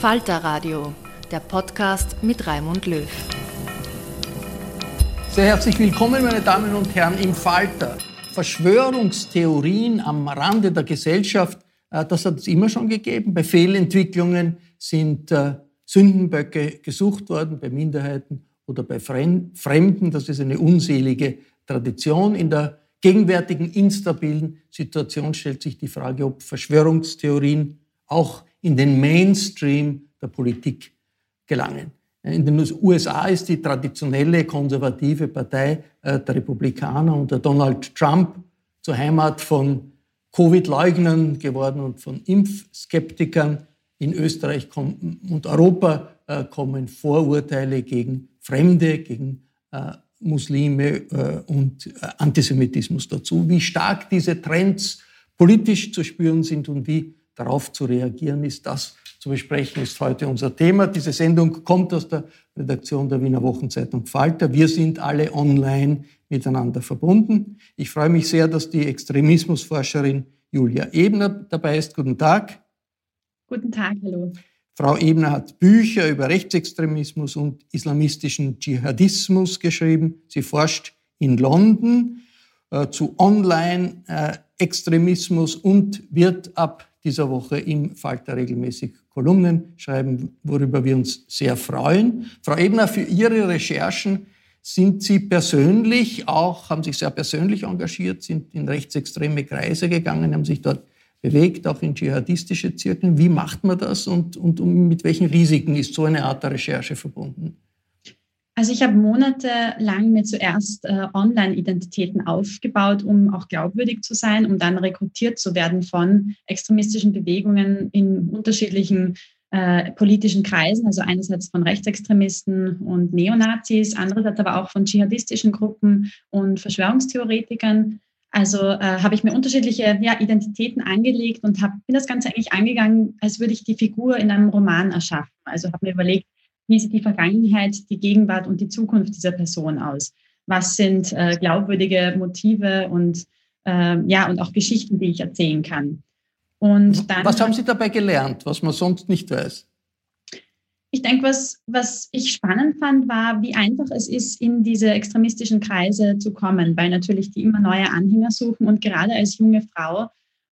Falter Radio, der Podcast mit Raimund Löw. Sehr herzlich willkommen, meine Damen und Herren, im Falter. Verschwörungstheorien am Rande der Gesellschaft, äh, das hat es immer schon gegeben. Bei Fehlentwicklungen sind äh, Sündenböcke gesucht worden, bei Minderheiten oder bei Fremden. Das ist eine unselige Tradition. In der gegenwärtigen instabilen Situation stellt sich die Frage, ob Verschwörungstheorien auch in den Mainstream der Politik gelangen. In den USA ist die traditionelle konservative Partei äh, der Republikaner unter Donald Trump zur Heimat von Covid-Leugnern geworden und von Impfskeptikern. In Österreich und Europa äh, kommen Vorurteile gegen Fremde, gegen äh, Muslime und Antisemitismus dazu. Wie stark diese Trends politisch zu spüren sind und wie darauf zu reagieren ist, das zu besprechen, ist heute unser Thema. Diese Sendung kommt aus der Redaktion der Wiener Wochenzeitung Falter. Wir sind alle online miteinander verbunden. Ich freue mich sehr, dass die Extremismusforscherin Julia Ebner dabei ist. Guten Tag. Guten Tag, hallo. Frau Ebner hat Bücher über Rechtsextremismus und islamistischen Dschihadismus geschrieben. Sie forscht in London äh, zu Online-Extremismus äh, und wird ab dieser Woche im Falter regelmäßig Kolumnen schreiben, worüber wir uns sehr freuen. Frau Ebner, für Ihre Recherchen sind Sie persönlich auch, haben sich sehr persönlich engagiert, sind in rechtsextreme Kreise gegangen, haben sich dort bewegt, auch in dschihadistische Zirkeln. Wie macht man das und, und, und mit welchen Risiken ist so eine Art der Recherche verbunden? Also ich habe monatelang mir zuerst äh, Online-Identitäten aufgebaut, um auch glaubwürdig zu sein, um dann rekrutiert zu werden von extremistischen Bewegungen in unterschiedlichen äh, politischen Kreisen, also einerseits von Rechtsextremisten und Neonazis, andererseits aber auch von dschihadistischen Gruppen und Verschwörungstheoretikern. Also äh, habe ich mir unterschiedliche ja, Identitäten angelegt und hab, bin das Ganze eigentlich angegangen, als würde ich die Figur in einem Roman erschaffen. Also habe mir überlegt, wie sieht die Vergangenheit, die Gegenwart und die Zukunft dieser Person aus? Was sind äh, glaubwürdige Motive und äh, ja und auch Geschichten, die ich erzählen kann? Und dann, was haben Sie dabei gelernt, was man sonst nicht weiß? Ich denke, was, was ich spannend fand, war, wie einfach es ist, in diese extremistischen Kreise zu kommen, weil natürlich die immer neue Anhänger suchen und gerade als junge Frau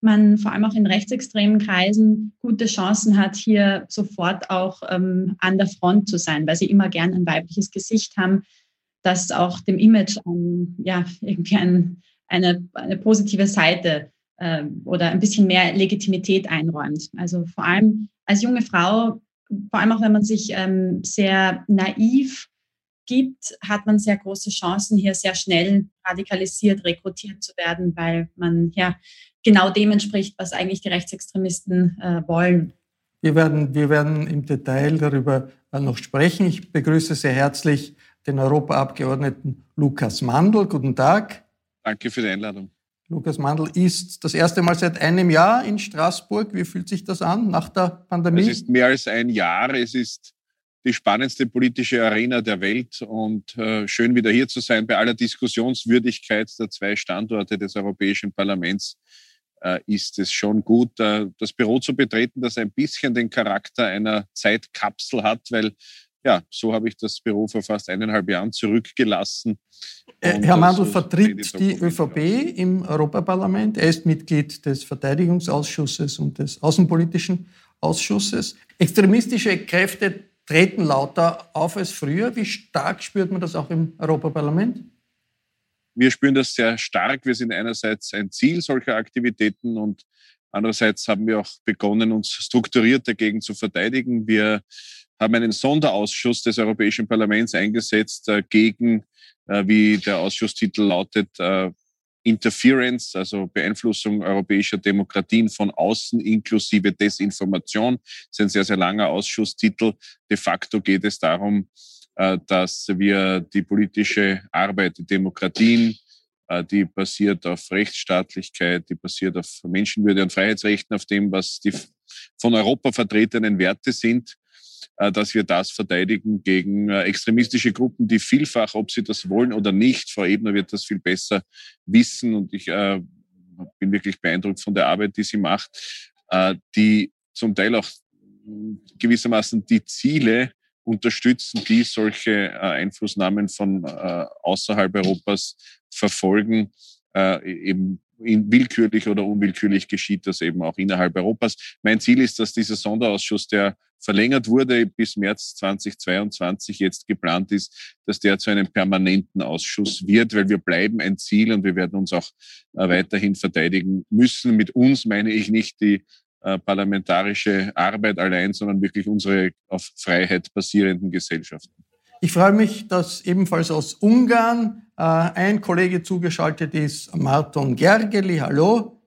man vor allem auch in rechtsextremen Kreisen gute Chancen hat, hier sofort auch ähm, an der Front zu sein, weil sie immer gern ein weibliches Gesicht haben, das auch dem Image ein, ja, irgendwie ein, eine, eine positive Seite äh, oder ein bisschen mehr Legitimität einräumt. Also vor allem als junge Frau, vor allem auch wenn man sich ähm, sehr naiv gibt, hat man sehr große Chancen, hier sehr schnell radikalisiert, rekrutiert zu werden, weil man ja genau dem entspricht, was eigentlich die Rechtsextremisten äh, wollen. Wir werden, wir werden im Detail darüber äh, noch sprechen. Ich begrüße sehr herzlich den Europaabgeordneten Lukas Mandl. Guten Tag. Danke für die Einladung. Lukas Mandl ist das erste Mal seit einem Jahr in Straßburg. Wie fühlt sich das an nach der Pandemie? Es ist mehr als ein Jahr. Es ist die spannendste politische Arena der Welt und äh, schön wieder hier zu sein bei aller Diskussionswürdigkeit der zwei Standorte des Europäischen Parlaments ist es schon gut, äh, das Büro zu betreten, das ein bisschen den Charakter einer Zeitkapsel hat, weil ja, so habe ich das Büro vor fast eineinhalb Jahren zurückgelassen. Äh, Herr Mandl vertritt die ÖVP im Europaparlament. Er ist Mitglied des Verteidigungsausschusses und des Außenpolitischen Ausschusses. Extremistische Kräfte treten lauter auf als früher. Wie stark spürt man das auch im Europaparlament? Wir spüren das sehr stark. Wir sind einerseits ein Ziel solcher Aktivitäten und andererseits haben wir auch begonnen, uns strukturiert dagegen zu verteidigen. Wir haben einen Sonderausschuss des Europäischen Parlaments eingesetzt äh, gegen, äh, wie der Ausschusstitel lautet, äh, Interference, also Beeinflussung europäischer Demokratien von außen inklusive Desinformation. Das ist ein sehr, sehr langer Ausschusstitel. De facto geht es darum, dass wir die politische Arbeit, die Demokratien, äh, die basiert auf Rechtsstaatlichkeit, die basiert auf Menschenwürde und Freiheitsrechten, auf dem, was die von Europa vertretenen Werte sind, äh, dass wir das verteidigen gegen äh, extremistische Gruppen, die vielfach, ob sie das wollen oder nicht, Frau Ebner wird das viel besser wissen und ich äh, bin wirklich beeindruckt von der Arbeit, die sie macht, äh, die zum Teil auch gewissermaßen die Ziele unterstützen, die solche äh, Einflussnahmen von äh, außerhalb Europas verfolgen, äh, eben in willkürlich oder unwillkürlich geschieht das eben auch innerhalb Europas. Mein Ziel ist, dass dieser Sonderausschuss, der verlängert wurde bis März 2022 jetzt geplant ist, dass der zu einem permanenten Ausschuss wird, weil wir bleiben ein Ziel und wir werden uns auch äh, weiterhin verteidigen müssen. Mit uns meine ich nicht die äh, parlamentarische Arbeit allein, sondern wirklich unsere auf Freiheit basierenden Gesellschaften. Ich freue mich, dass ebenfalls aus Ungarn äh, ein Kollege zugeschaltet ist, Marton Gergely. Hallo.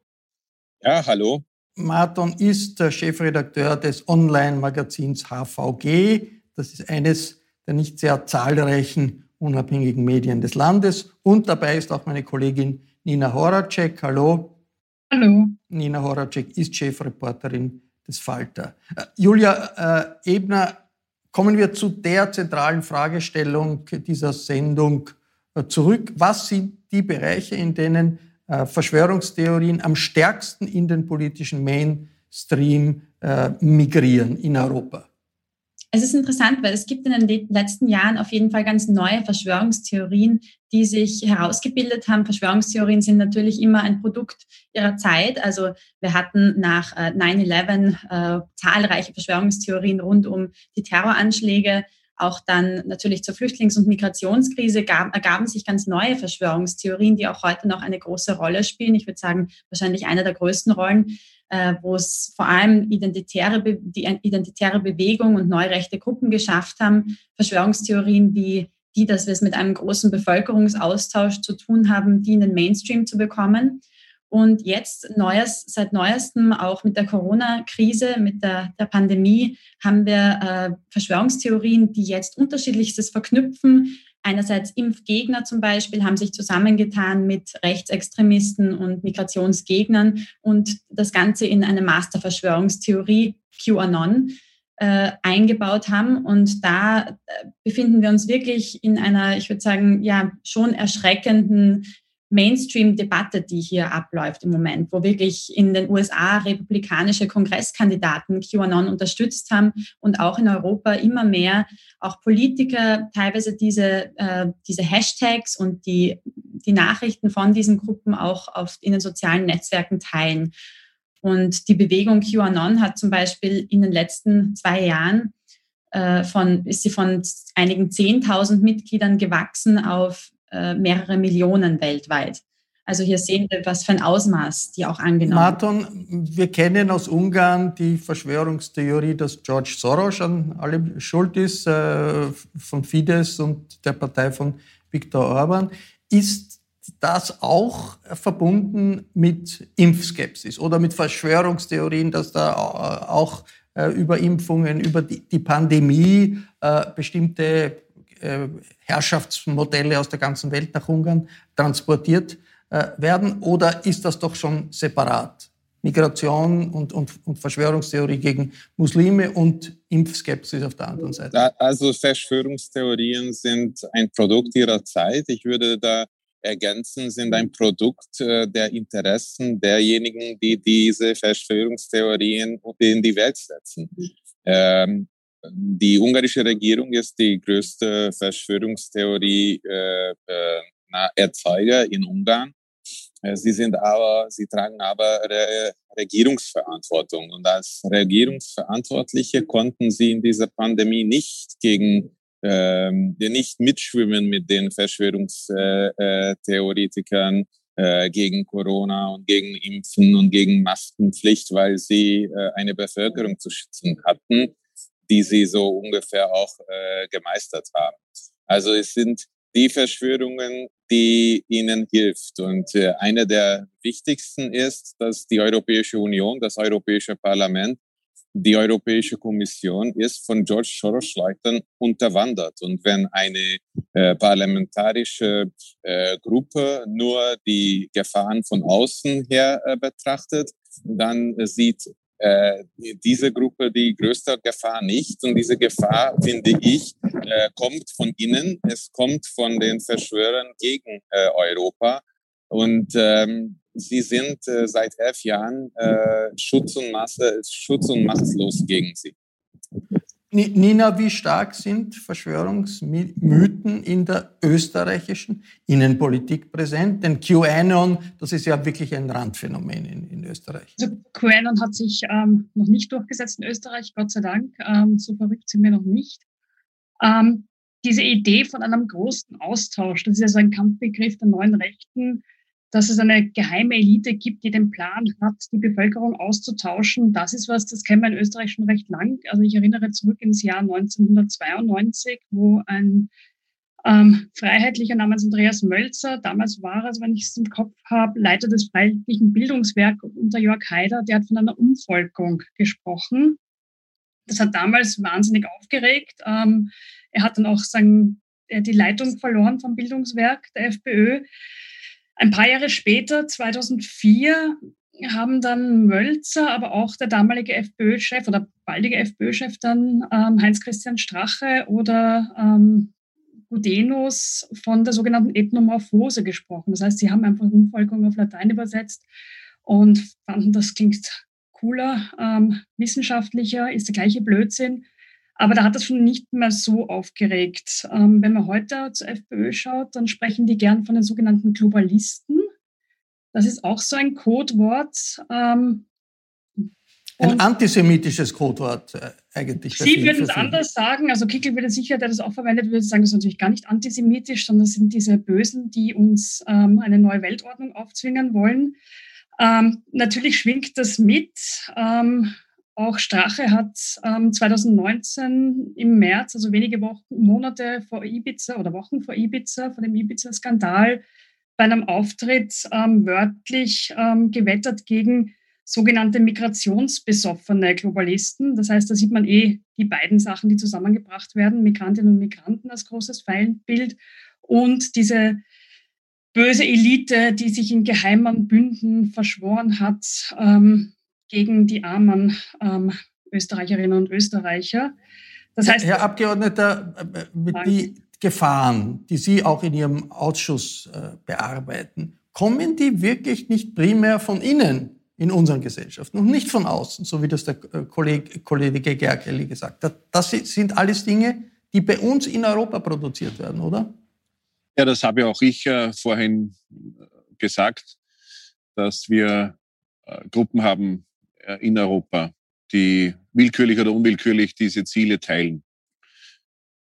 Ja, hallo. Marton ist der Chefredakteur des Online-Magazins HVG. Das ist eines der nicht sehr zahlreichen unabhängigen Medien des Landes. Und dabei ist auch meine Kollegin Nina Horacek. Hallo. Hallo. Nina Horacek ist Chefreporterin des Falter. Äh, Julia äh, Ebner Kommen wir zu der zentralen Fragestellung dieser Sendung äh, zurück. Was sind die Bereiche, in denen äh, Verschwörungstheorien am stärksten in den politischen Mainstream äh, migrieren in Europa? Es ist interessant, weil es gibt in den letzten Jahren auf jeden Fall ganz neue Verschwörungstheorien, die sich herausgebildet haben. Verschwörungstheorien sind natürlich immer ein Produkt ihrer Zeit. Also wir hatten nach 9-11 äh, zahlreiche Verschwörungstheorien rund um die Terroranschläge. Auch dann natürlich zur Flüchtlings- und Migrationskrise gab, ergaben sich ganz neue Verschwörungstheorien, die auch heute noch eine große Rolle spielen. Ich würde sagen, wahrscheinlich eine der größten Rollen äh, wo es vor allem identitäre, die identitäre Bewegung und neurechte Gruppen geschafft haben, Verschwörungstheorien wie die, dass wir es mit einem großen Bevölkerungsaustausch zu tun haben, die in den Mainstream zu bekommen. Und jetzt neues, seit neuestem auch mit der Corona-Krise, mit der, der Pandemie, haben wir äh, Verschwörungstheorien, die jetzt unterschiedlichstes verknüpfen, Einerseits Impfgegner zum Beispiel haben sich zusammengetan mit Rechtsextremisten und Migrationsgegnern und das Ganze in eine Masterverschwörungstheorie QAnon äh, eingebaut haben. Und da äh, befinden wir uns wirklich in einer, ich würde sagen, ja, schon erschreckenden Mainstream-Debatte, die hier abläuft im Moment, wo wirklich in den USA republikanische Kongresskandidaten QAnon unterstützt haben und auch in Europa immer mehr auch Politiker teilweise diese, äh, diese Hashtags und die, die Nachrichten von diesen Gruppen auch auf, in den sozialen Netzwerken teilen. Und die Bewegung QAnon hat zum Beispiel in den letzten zwei Jahren äh, von, ist sie von einigen 10.000 Mitgliedern gewachsen auf äh, mehrere Millionen weltweit. Also hier sehen wir, was für ein Ausmaß die auch angenommen Martin, wir kennen aus Ungarn die Verschwörungstheorie, dass George Soros an allem schuld ist, äh, von Fidesz und der Partei von Viktor Orban. Ist das auch verbunden mit Impfskepsis oder mit Verschwörungstheorien, dass da auch äh, über Impfungen, über die Pandemie bestimmte Herrschaftsmodelle aus der ganzen Welt nach Ungarn transportiert äh, werden? Oder ist das doch schon separat? Migration und, und, und Verschwörungstheorie gegen Muslime und Impfskepsis auf der anderen Seite? Also Verschwörungstheorien sind ein Produkt ihrer Zeit. Ich würde da ergänzen, sind ein Produkt äh, der Interessen derjenigen, die diese Verschwörungstheorien in die Welt setzen. Ähm, die ungarische Regierung ist die größte Verschwörungstheorie äh, äh, in Ungarn. Äh, sie sind aber, sie tragen aber Re Regierungsverantwortung. Und als Regierungsverantwortliche konnten sie in dieser Pandemie nicht gegen, ähm, nicht mitschwimmen mit den Verschwörungstheoretikern äh, gegen Corona und gegen Impfen und gegen Maskenpflicht, weil sie äh, eine Bevölkerung zu schützen hatten, die sie so ungefähr auch äh, gemeistert haben. Also es sind die Verschwörungen, die ihnen hilft. Und äh, eine der wichtigsten ist, dass die Europäische Union, das Europäische Parlament, die Europäische Kommission ist von George Soros-Leuten unterwandert. Und wenn eine äh, parlamentarische äh, Gruppe nur die Gefahren von außen her äh, betrachtet, dann sieht äh, diese Gruppe die größte Gefahr nicht. Und diese Gefahr, finde ich, äh, kommt von innen. Es kommt von den Verschwörern gegen äh, Europa. Und ähm, sie sind seit elf Jahren Schutz, und Masse, Schutz und machtlos gegen sie. Nina, wie stark sind Verschwörungsmythen in der österreichischen Innenpolitik präsent? Denn QAnon, das ist ja wirklich ein Randphänomen in, in Österreich. Also QAnon hat sich ähm, noch nicht durchgesetzt in Österreich, Gott sei Dank. Ähm, so verrückt sind wir noch nicht. Ähm, diese Idee von einem großen Austausch, das ist ja so ein Kampfbegriff der neuen Rechten, dass es eine geheime Elite gibt, die den Plan hat, die Bevölkerung auszutauschen. Das ist was, das kennen wir in Österreich schon recht lang. Also ich erinnere zurück ins Jahr 1992, wo ein ähm, Freiheitlicher namens Andreas Mölzer, damals war er, wenn ich es im Kopf habe, Leiter des Freiheitlichen Bildungswerks unter Jörg Haider, der hat von einer Umvolkung gesprochen. Das hat damals wahnsinnig aufgeregt. Ähm, er hat dann auch sagen, die Leitung verloren vom Bildungswerk der FPÖ. Ein paar Jahre später, 2004, haben dann Mölzer, aber auch der damalige FPÖ-Chef oder baldige FPÖ-Chef dann ähm, Heinz-Christian Strache oder ähm, Gudenus von der sogenannten Ethnomorphose gesprochen. Das heißt, sie haben einfach Umvolkung auf Latein übersetzt und fanden, das klingt cooler, ähm, wissenschaftlicher, ist der gleiche Blödsinn. Aber da hat das schon nicht mehr so aufgeregt. Ähm, wenn man heute zur FPÖ schaut, dann sprechen die gern von den sogenannten Globalisten. Das ist auch so ein Codewort. Ähm, ein antisemitisches Codewort äh, eigentlich. Sie würden es anders sagen. Also Kickel würde sicher, der das auch verwendet, würde sagen, das ist natürlich gar nicht antisemitisch, sondern das sind diese Bösen, die uns ähm, eine neue Weltordnung aufzwingen wollen. Ähm, natürlich schwingt das mit. Ähm, auch Strache hat ähm, 2019 im März, also wenige Wochen, Monate vor Ibiza oder Wochen vor Ibiza, vor dem Ibiza-Skandal, bei einem Auftritt ähm, wörtlich ähm, gewettert gegen sogenannte migrationsbesoffene Globalisten. Das heißt, da sieht man eh die beiden Sachen, die zusammengebracht werden, Migrantinnen und Migranten als großes Feindbild und diese böse Elite, die sich in geheimen Bünden verschworen hat, ähm, gegen die armen ähm, Österreicherinnen und Österreicher. Das heißt, Herr Abgeordneter, äh, mit die Gefahren, die Sie auch in Ihrem Ausschuss äh, bearbeiten, kommen die wirklich nicht primär von innen in unseren Gesellschaften und nicht von außen, so wie das der äh, Kollege, Kollege Gerkeli gesagt hat. Das sind alles Dinge, die bei uns in Europa produziert werden, oder? Ja, das habe auch ich äh, vorhin gesagt, dass wir äh, Gruppen haben, in Europa, die willkürlich oder unwillkürlich diese Ziele teilen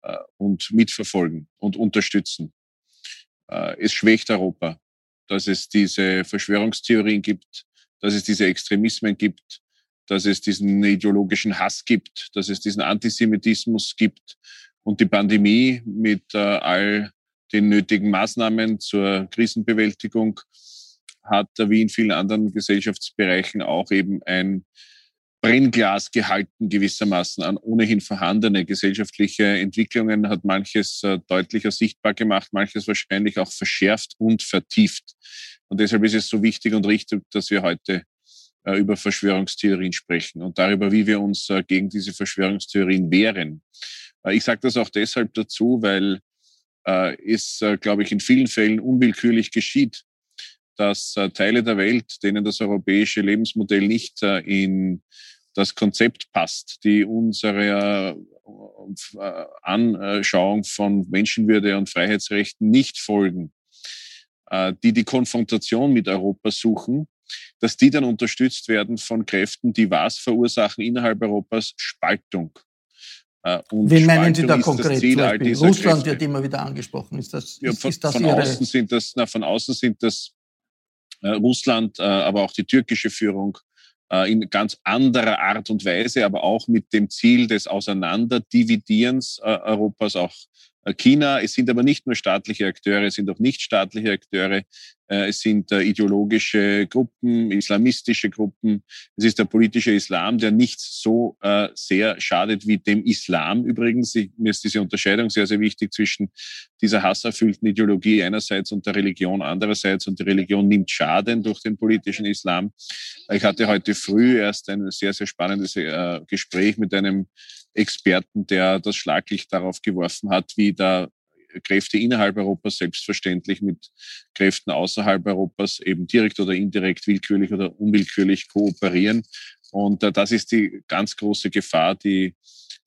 äh, und mitverfolgen und unterstützen. Äh, es schwächt Europa, dass es diese Verschwörungstheorien gibt, dass es diese Extremismen gibt, dass es diesen ideologischen Hass gibt, dass es diesen Antisemitismus gibt und die Pandemie mit all den nötigen Maßnahmen zur Krisenbewältigung hat wie in vielen anderen Gesellschaftsbereichen auch eben ein Brennglas gehalten gewissermaßen an ohnehin vorhandene gesellschaftliche Entwicklungen, hat manches äh, deutlicher sichtbar gemacht, manches wahrscheinlich auch verschärft und vertieft. Und deshalb ist es so wichtig und richtig, dass wir heute äh, über Verschwörungstheorien sprechen und darüber, wie wir uns äh, gegen diese Verschwörungstheorien wehren. Ich sage das auch deshalb dazu, weil es, glaube ich, in vielen Fällen unwillkürlich geschieht, dass äh, Teile der Welt, denen das europäische Lebensmodell nicht äh, in das Konzept passt, die unsere, äh, Anschauung von Menschenwürde und Freiheitsrechten nicht folgen, die die Konfrontation mit Europa suchen, dass die dann unterstützt werden von Kräften, die was verursachen innerhalb Europas? Spaltung. Und Wen meinen Sie da konkret? Russland Kräfte. wird immer wieder angesprochen. Ist das, ja, von, ist das von außen sind das, na, von außen sind das Russland, äh, aber auch die türkische Führung äh, in ganz anderer Art und Weise, aber auch mit dem Ziel des Auseinanderdividierens äh, Europas, auch äh, China. Es sind aber nicht nur staatliche Akteure, es sind auch nichtstaatliche Akteure. Äh, es sind äh, ideologische Gruppen, islamistische Gruppen. Es ist der politische Islam, der nicht so sehr schadet wie dem Islam übrigens. Mir ist diese Unterscheidung sehr, sehr wichtig zwischen dieser hasserfüllten Ideologie einerseits und der Religion andererseits. Und die Religion nimmt Schaden durch den politischen Islam. Ich hatte heute früh erst ein sehr, sehr spannendes Gespräch mit einem Experten, der das Schlaglicht darauf geworfen hat, wie da Kräfte innerhalb Europas selbstverständlich mit Kräften außerhalb Europas eben direkt oder indirekt, willkürlich oder unwillkürlich kooperieren. Und äh, das ist die ganz große Gefahr, die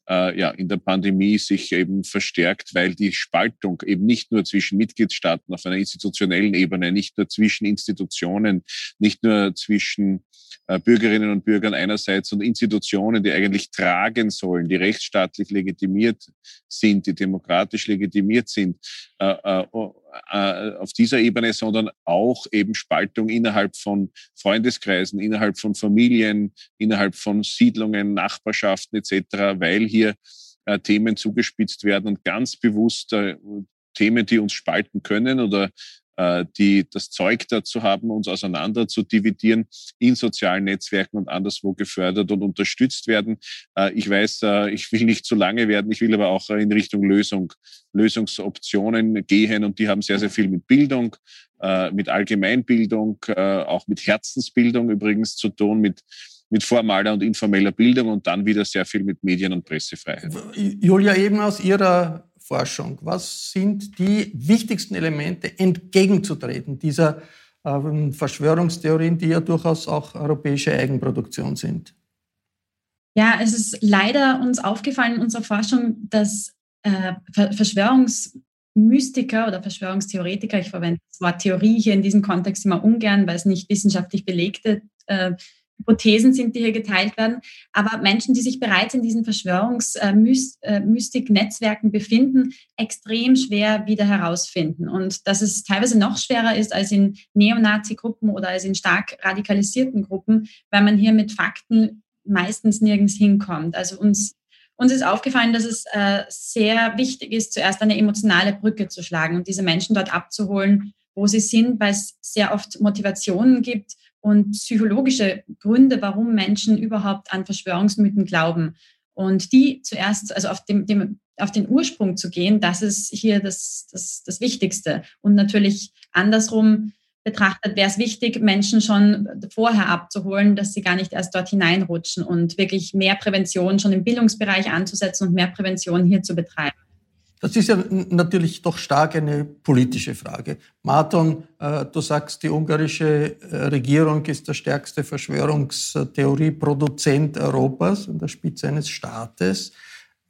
äh, ja, in der Pandemie sich eben verstärkt, weil die Spaltung eben nicht nur zwischen Mitgliedstaaten auf einer institutionellen Ebene, nicht nur zwischen Institutionen, nicht nur zwischen äh, Bürgerinnen und Bürgern einerseits und Institutionen, die eigentlich tragen sollen, die rechtsstaatlich legitimiert sind, die demokratisch legitimiert sind, äh, äh, auf dieser Ebene, sondern auch eben Spaltung innerhalb von Freundeskreisen, innerhalb von Familien, innerhalb von Siedlungen, Nachbarschaften etc., weil hier Themen zugespitzt werden und ganz bewusst Themen, die uns spalten können oder äh, die das Zeug dazu haben, uns auseinander zu dividieren, in sozialen Netzwerken und anderswo gefördert und unterstützt werden. Äh, ich weiß, äh, ich will nicht zu lange werden, ich will aber auch in Richtung Lösung, Lösungsoptionen gehen und die haben sehr, sehr viel mit Bildung, mit Allgemeinbildung, auch mit Herzensbildung übrigens zu tun, mit mit formaler und informeller Bildung und dann wieder sehr viel mit Medien- und Pressefreiheit. Julia, eben aus Ihrer Forschung? Was sind die wichtigsten Elemente, entgegenzutreten dieser ähm, Verschwörungstheorien, die ja durchaus auch europäische Eigenproduktion sind? Ja, es ist leider uns aufgefallen in unserer Forschung, dass äh, Verschwörungsmystiker oder Verschwörungstheoretiker, ich verwende das Wort Theorie hier in diesem Kontext immer ungern, weil es nicht wissenschaftlich belegte äh, Hypothesen sind, die hier geteilt werden. Aber Menschen, die sich bereits in diesen Verschwörungsmystik-Netzwerken äh, befinden, extrem schwer wieder herausfinden. Und dass es teilweise noch schwerer ist als in Neonazi-Gruppen oder als in stark radikalisierten Gruppen, weil man hier mit Fakten meistens nirgends hinkommt. Also uns uns ist aufgefallen, dass es äh, sehr wichtig ist, zuerst eine emotionale Brücke zu schlagen und diese Menschen dort abzuholen, wo sie sind, weil es sehr oft Motivationen gibt, und psychologische Gründe, warum Menschen überhaupt an Verschwörungsmythen glauben. Und die zuerst, also auf, dem, dem, auf den Ursprung zu gehen, das ist hier das, das, das Wichtigste. Und natürlich andersrum betrachtet wäre es wichtig, Menschen schon vorher abzuholen, dass sie gar nicht erst dort hineinrutschen und wirklich mehr Prävention schon im Bildungsbereich anzusetzen und mehr Prävention hier zu betreiben. Das ist ja natürlich doch stark eine politische Frage. Marton, äh, du sagst, die ungarische äh, Regierung ist der stärkste Verschwörungstheorieproduzent Europas an der Spitze eines Staates.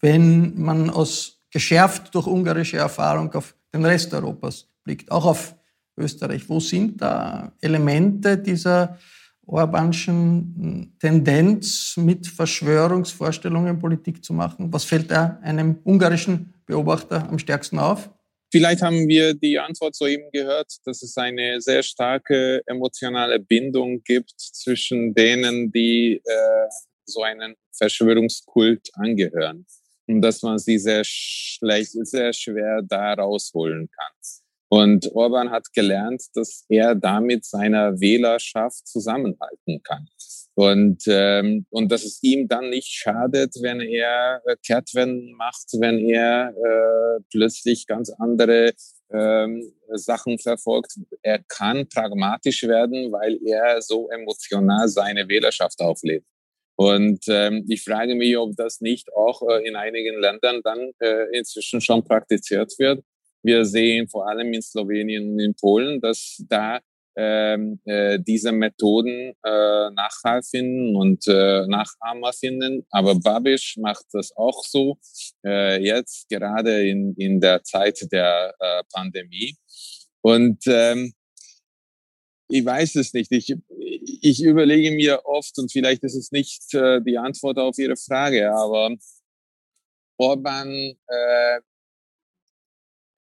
Wenn man aus geschärft durch ungarische Erfahrung auf den Rest Europas blickt, auch auf Österreich, wo sind da Elemente dieser Orbanschen Tendenz, mit Verschwörungsvorstellungen Politik zu machen? Was fällt da einem ungarischen Beobachter am stärksten auf? Vielleicht haben wir die Antwort soeben gehört, dass es eine sehr starke emotionale Bindung gibt zwischen denen, die äh, so einen Verschwörungskult angehören. Und dass man sie sehr schlecht, sehr schwer da rausholen kann. Und Orban hat gelernt, dass er damit seiner Wählerschaft zusammenhalten kann. Und, ähm, und dass es ihm dann nicht schadet, wenn er äh, Kehrtwenden macht, wenn er äh, plötzlich ganz andere ähm, Sachen verfolgt. Er kann pragmatisch werden, weil er so emotional seine Wählerschaft auflädt. Und ähm, ich frage mich, ob das nicht auch äh, in einigen Ländern dann äh, inzwischen schon praktiziert wird. Wir sehen vor allem in Slowenien und in Polen, dass da ähm, äh, diese Methoden äh, Nachhall und äh, Nachahmer finden. Aber Babisch macht das auch so, äh, jetzt gerade in, in der Zeit der äh, Pandemie. Und ähm, ich weiß es nicht. Ich, ich überlege mir oft, und vielleicht ist es nicht äh, die Antwort auf Ihre Frage, aber Orban, äh,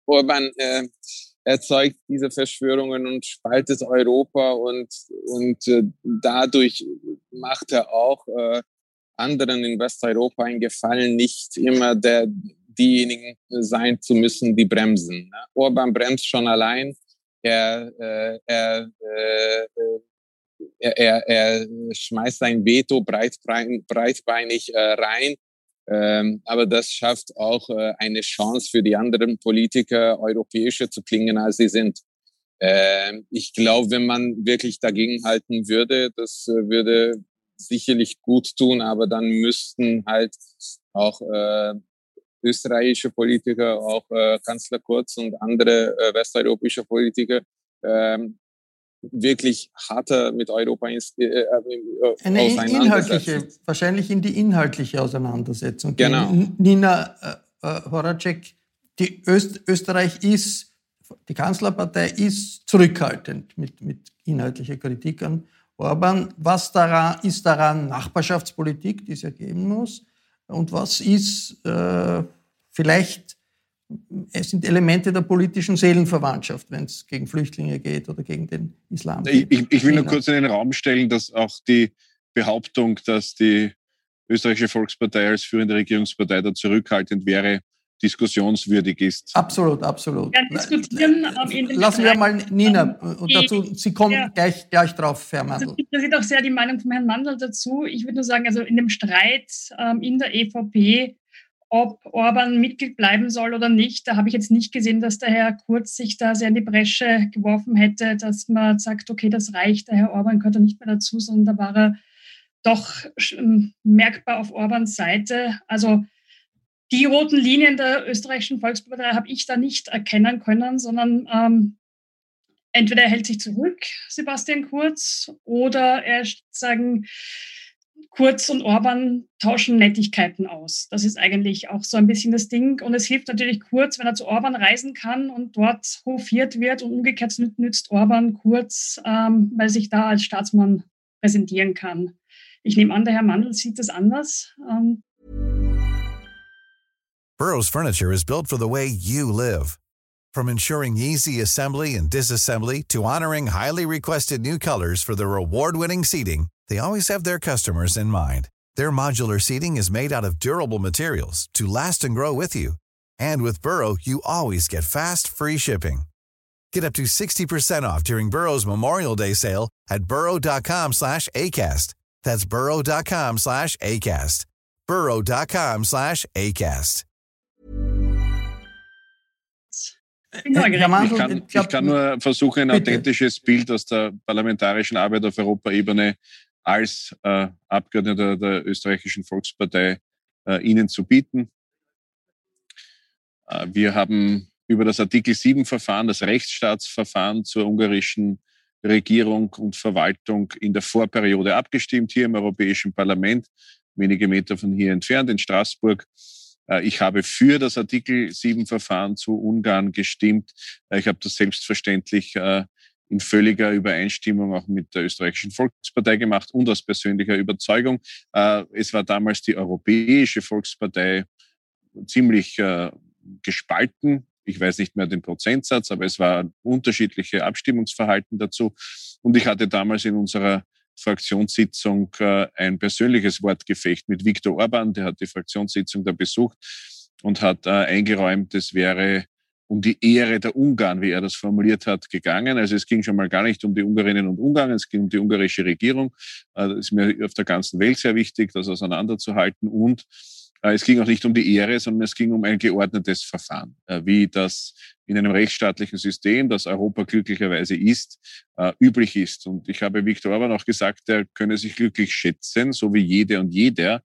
Orban äh, erzeugt diese Verschwörungen und spaltet Europa und, und äh, dadurch macht er auch äh, anderen in Westeuropa einen Gefallen, nicht immer der, diejenigen sein zu müssen, die bremsen. Ne? Orban bremst schon allein. Er, äh, er, äh, er, er, er schmeißt sein Veto breitbeinig äh, rein ähm, aber das schafft auch äh, eine Chance für die anderen Politiker, europäischer zu klingen, als sie sind. Ähm, ich glaube, wenn man wirklich dagegen halten würde, das äh, würde sicherlich gut tun, aber dann müssten halt auch äh, österreichische Politiker, auch äh, Kanzler Kurz und andere äh, westeuropäische Politiker ähm, wirklich harter mit Europa ins, äh, äh, äh Eine inhaltliche, wahrscheinlich in die inhaltliche Auseinandersetzung. Genau. Nina äh, äh, Horacek, die Öst, Österreich ist, die Kanzlerpartei ist zurückhaltend mit, mit inhaltlicher Kritik an Orban. Was daran, ist daran Nachbarschaftspolitik, die es ja geben muss? Und was ist äh, vielleicht es sind Elemente der politischen Seelenverwandtschaft, wenn es gegen Flüchtlinge geht oder gegen den Islam. Ich, ich, will nur kurz in den Raum stellen, dass auch die Behauptung, dass die österreichische Volkspartei als führende Regierungspartei da zurückhaltend wäre, diskussionswürdig ist. Absolut, absolut. Ja, diskutieren Lassen wir mal Nina und dazu, Sie kommen ja. gleich, gleich drauf, Herr Mandl. Also, das ist auch sehr die Meinung von Herrn Mandl dazu. Ich würde nur sagen, also in dem Streit ähm, in der EVP ob Orban Mitglied bleiben soll oder nicht. Da habe ich jetzt nicht gesehen, dass der Herr Kurz sich da sehr in die Bresche geworfen hätte, dass man sagt, okay, das reicht, der Herr Orban gehört da nicht mehr dazu, sondern da war er doch ähm, merkbar auf Orbans Seite. Also die roten Linien der österreichischen Volkspartei habe ich da nicht erkennen können, sondern ähm, entweder er hält sich zurück, Sebastian Kurz, oder er sagen, Kurz und Orban tauschen Nettigkeiten aus. Das ist eigentlich auch so ein bisschen das Ding. Und es hilft natürlich Kurz, wenn er zu Orban reisen kann und dort hofiert wird. Und umgekehrt nützt Orban Kurz, ähm, weil sich da als Staatsmann präsentieren kann. Ich nehme an, der Herr Mandel sieht das anders. Ähm Burroughs Furniture is built for the way you live. From ensuring easy assembly and disassembly to honoring highly requested new colors for their award-winning seating, they always have their customers in mind. Their modular seating is made out of durable materials to last and grow with you. And with Burrow, you always get fast, free shipping. Get up to 60% off during Burrow's Memorial Day sale at burrow.com slash ACAST. That's burrow.com slash ACAST. burrow.com slash ACAST. Ich kann, ich kann nur versuchen, ein authentisches Bild aus der parlamentarischen Arbeit auf Europaebene als äh, Abgeordneter der österreichischen Volkspartei äh, Ihnen zu bieten. Äh, wir haben über das Artikel 7 Verfahren, das Rechtsstaatsverfahren zur ungarischen Regierung und Verwaltung in der Vorperiode abgestimmt, hier im Europäischen Parlament, wenige Meter von hier entfernt in Straßburg. Äh, ich habe für das Artikel 7 Verfahren zu Ungarn gestimmt. Äh, ich habe das selbstverständlich äh, in völliger Übereinstimmung auch mit der österreichischen Volkspartei gemacht und aus persönlicher Überzeugung. Äh, es war damals die Europäische Volkspartei ziemlich äh, gespalten. Ich weiß nicht mehr den Prozentsatz, aber es war unterschiedliche Abstimmungsverhalten dazu. Und ich hatte damals in unserer Fraktionssitzung äh, ein persönliches Wortgefecht mit Viktor Orban, der hat die Fraktionssitzung da besucht und hat eingeräumt, es wäre um die Ehre der Ungarn, wie er das formuliert hat, gegangen. Also es ging schon mal gar nicht um die Ungarinnen und Ungarn, es ging um die ungarische Regierung. Äh, das ist mir auf der ganzen Welt sehr wichtig, das auseinanderzuhalten. Und äh, es ging auch nicht um die Ehre, sondern es ging um ein geordnetes Verfahren, äh, wie das in einem rechtsstaatlichen System, das Europa glücklicherweise ist, üblich ist. Und ich habe Viktor Orban auch gesagt, er könne sich glücklich schätzen, so wie jede und jeder,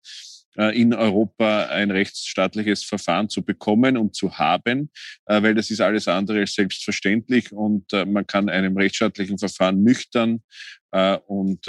in Europa ein rechtsstaatliches Verfahren zu bekommen und zu haben, äh, weil das ist alles andere als selbstverständlich und äh, man kann einem rechtsstaatlichen Verfahren nüchtern und,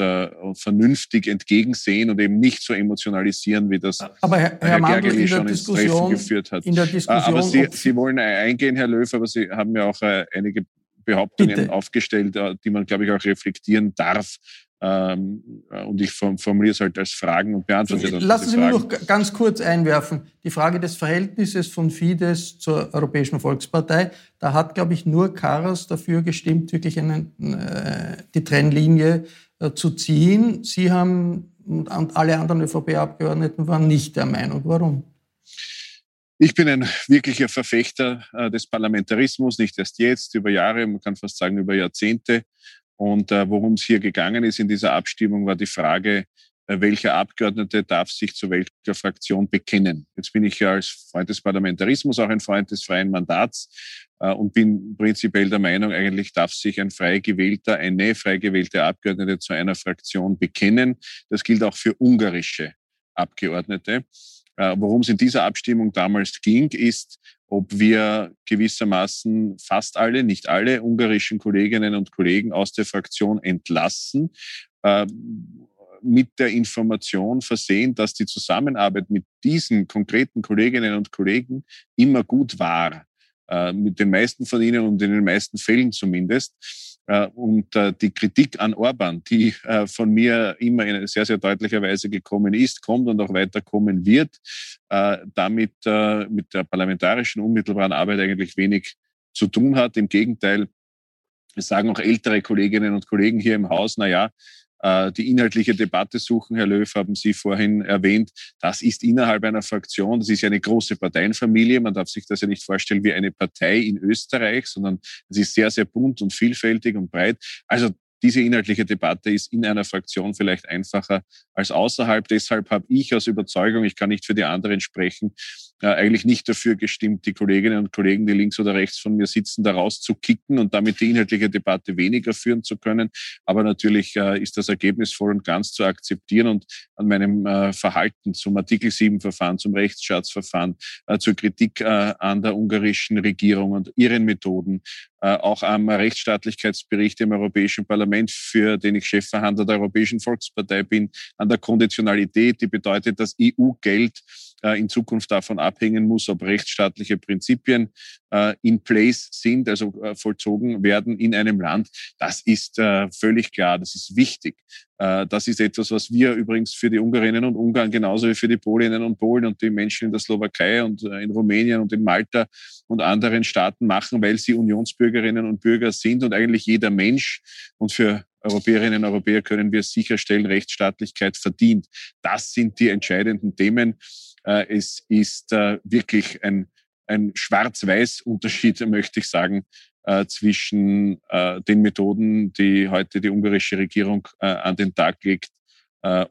vernünftig entgegensehen und eben nicht so emotionalisieren, wie das aber Herr, Herr Mandl, in schon ins Treffen geführt hat. In der Diskussion, aber Sie, Sie wollen eingehen, Herr Löw, aber Sie haben ja auch einige Behauptungen Bitte. aufgestellt, die man, glaube ich, auch reflektieren darf. Ähm, und ich formuliere es halt als Fragen und beantworte dann Lassen Sie mich noch ganz kurz einwerfen. Die Frage des Verhältnisses von Fidesz zur Europäischen Volkspartei. Da hat, glaube ich, nur Karas dafür gestimmt, wirklich eine, äh, die Trennlinie äh, zu ziehen. Sie haben und alle anderen ÖVP-Abgeordneten waren nicht der Meinung. Warum? Ich bin ein wirklicher Verfechter äh, des Parlamentarismus, nicht erst jetzt, über Jahre, man kann fast sagen über Jahrzehnte. Und äh, worum es hier gegangen ist in dieser Abstimmung, war die Frage, äh, welcher Abgeordnete darf sich zu welcher Fraktion bekennen. Jetzt bin ich ja als Freund des Parlamentarismus auch ein Freund des freien Mandats äh, und bin prinzipiell der Meinung, eigentlich darf sich ein frei gewählter, eine frei gewählte Abgeordnete zu einer Fraktion bekennen. Das gilt auch für ungarische Abgeordnete. Äh, worum es in dieser Abstimmung damals ging, ist, ob wir gewissermaßen fast alle, nicht alle ungarischen Kolleginnen und Kollegen aus der Fraktion entlassen, äh, mit der Information versehen, dass die Zusammenarbeit mit diesen konkreten Kolleginnen und Kollegen immer gut war. Äh, mit den meisten von ihnen und in den meisten Fällen zumindest. Äh, und äh, die Kritik an Orban, die äh, von mir immer in sehr, sehr deutlicher Weise gekommen ist, kommt und auch weiter kommen wird, damit mit der parlamentarischen unmittelbaren Arbeit eigentlich wenig zu tun hat. Im Gegenteil, sagen auch ältere Kolleginnen und Kollegen hier im Haus, na ja, die inhaltliche Debatte suchen, Herr Löw, haben Sie vorhin erwähnt. Das ist innerhalb einer Fraktion, das ist ja eine große Parteienfamilie. Man darf sich das ja nicht vorstellen wie eine Partei in Österreich, sondern es ist sehr, sehr bunt und vielfältig und breit. Also diese inhaltliche Debatte ist in einer Fraktion vielleicht einfacher als außerhalb. Deshalb habe ich aus Überzeugung, ich kann nicht für die anderen sprechen, äh, eigentlich nicht dafür gestimmt, die Kolleginnen und Kollegen, die links oder rechts von mir sitzen, da rauszukicken und damit die inhaltliche Debatte weniger führen zu können. Aber natürlich äh, ist das Ergebnis voll und ganz zu akzeptieren und an meinem äh, Verhalten zum Artikel 7 Verfahren, zum Rechtsschatzverfahren, äh, zur Kritik äh, an der ungarischen Regierung und ihren Methoden, äh, auch am Rechtsstaatlichkeitsbericht im Europäischen Parlament, für den ich Chefverhandler der Europäischen Volkspartei bin, an der Konditionalität, die bedeutet, dass EU-Geld in Zukunft davon abhängen muss, ob rechtsstaatliche Prinzipien äh, in place sind, also äh, vollzogen werden in einem Land. Das ist völlig klar, das ist wichtig. Das ist etwas, was wir übrigens für die Ungarinnen und Ungarn genauso wie für die Polinnen und Polen und die Menschen in der Slowakei und in Rumänien und in Malta und anderen Staaten machen, weil sie Unionsbürgerinnen und Bürger sind und eigentlich jeder Mensch und für Europäerinnen und Europäer können wir sicherstellen, Rechtsstaatlichkeit verdient. Das sind die entscheidenden Themen. Äh, es ist äh, wirklich ein, ein Schwarz-Weiß-Unterschied, möchte ich sagen, äh, zwischen den Methoden, die heute die ungarische Regierung an den Tag legt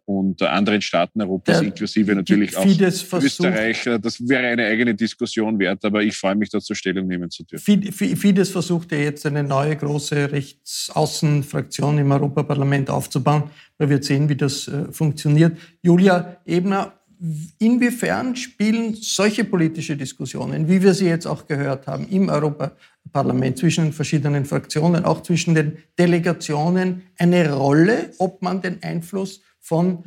und anderen Staaten Europas, Der, inklusive natürlich auch Österreich. Das wäre eine eigene Diskussion wert, aber ich freue mich dazu, Stellung nehmen zu dürfen. Fidesz versucht ja jetzt eine neue große Rechtsaußenfraktion im Europaparlament aufzubauen. Man wird sehen, wie das funktioniert. Julia Ebner, inwiefern spielen solche politische Diskussionen, wie wir sie jetzt auch gehört haben, im Europaparlament zwischen den verschiedenen Fraktionen, auch zwischen den Delegationen, eine Rolle, ob man den Einfluss von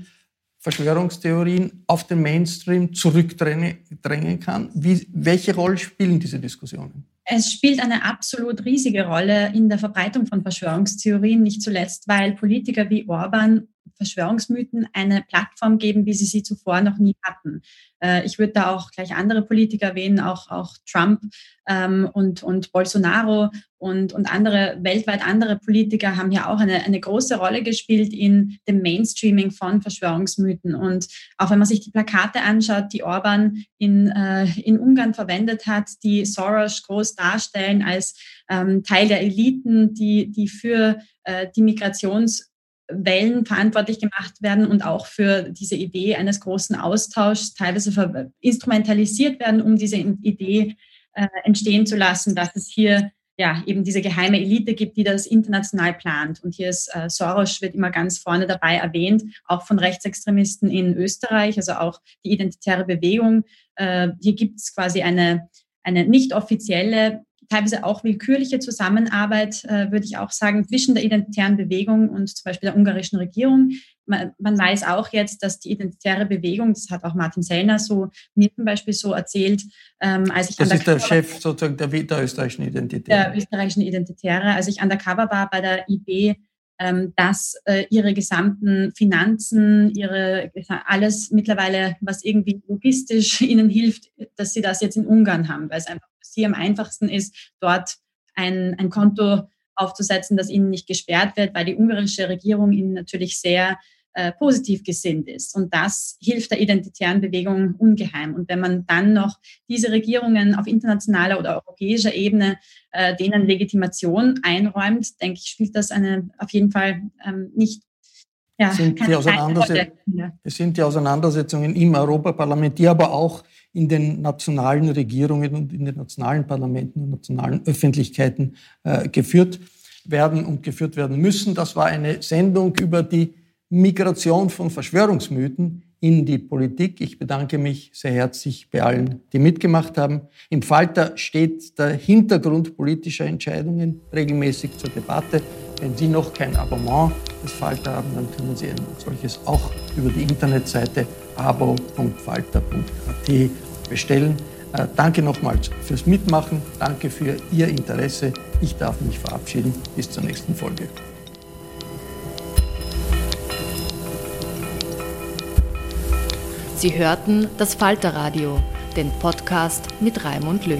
Verschwörungstheorien auf den Mainstream zurückdrängen kann? Wie, welche Rolle spielen diese Diskussionen? Es spielt eine absolut riesige Rolle in der Verbreitung von Verschwörungstheorien, nicht zuletzt, weil Politiker wie Orban Verschwörungsmythen eine Plattform geben, wie sie sie zuvor noch nie hatten. Äh, ich würde da auch gleich andere Politiker erwähnen, auch, auch Trump ähm, und, und Bolsonaro und, und andere, weltweit andere Politiker haben ja auch eine, eine große Rolle gespielt in dem Mainstreaming von Verschwörungsmythen. Und auch wenn man sich die Plakate anschaut, die Orban in, äh, in Ungarn verwendet hat, die Soros groß darstellen als ähm, Teil der Eliten, die, die für äh, die Migrations- Wellen verantwortlich gemacht werden und auch für diese Idee eines großen Austauschs teilweise instrumentalisiert werden, um diese Idee äh, entstehen zu lassen, dass es hier ja, eben diese geheime Elite gibt, die das international plant. Und hier ist äh, Soros wird immer ganz vorne dabei erwähnt, auch von Rechtsextremisten in Österreich, also auch die identitäre Bewegung. Äh, hier gibt es quasi eine, eine nicht offizielle teilweise auch willkürliche Zusammenarbeit, äh, würde ich auch sagen, zwischen der identitären Bewegung und zum Beispiel der ungarischen Regierung. Man, man, weiß auch jetzt, dass die identitäre Bewegung, das hat auch Martin Sellner so mir zum Beispiel so erzählt, ähm, als ich das ist der Chef sozusagen der, der österreichischen Identitäre. Der österreichischen Identitäre. Als ich undercover war bei der IB, ähm, dass äh, ihre gesamten Finanzen, ihre alles mittlerweile, was irgendwie logistisch ihnen hilft, dass sie das jetzt in Ungarn haben, weil es einfach sie am einfachsten ist, dort ein, ein Konto aufzusetzen, das ihnen nicht gesperrt wird, weil die ungarische Regierung ihnen natürlich sehr äh, positiv gesinnt ist. Und das hilft der identitären Bewegung ungeheim. Und wenn man dann noch diese Regierungen auf internationaler oder europäischer Ebene äh, denen Legitimation einräumt, denke ich, spielt das eine auf jeden Fall ähm, nicht ja, sind die Auseinandersetzungen, es sind die Auseinandersetzungen im Europaparlament, die aber auch in den nationalen Regierungen und in den nationalen Parlamenten und nationalen Öffentlichkeiten äh, geführt werden und geführt werden müssen. Das war eine Sendung über die Migration von Verschwörungsmythen in die Politik. Ich bedanke mich sehr herzlich bei allen, die mitgemacht haben. Im Falter steht der Hintergrund politischer Entscheidungen regelmäßig zur Debatte. Wenn Sie noch kein Abonnement des Falter haben, dann können Sie ein solches auch über die Internetseite abo.falter.at bestellen. Äh, danke nochmals fürs Mitmachen. Danke für Ihr Interesse. Ich darf mich verabschieden. Bis zur nächsten Folge. Sie hörten das Falterradio, den Podcast mit Raimund Löw.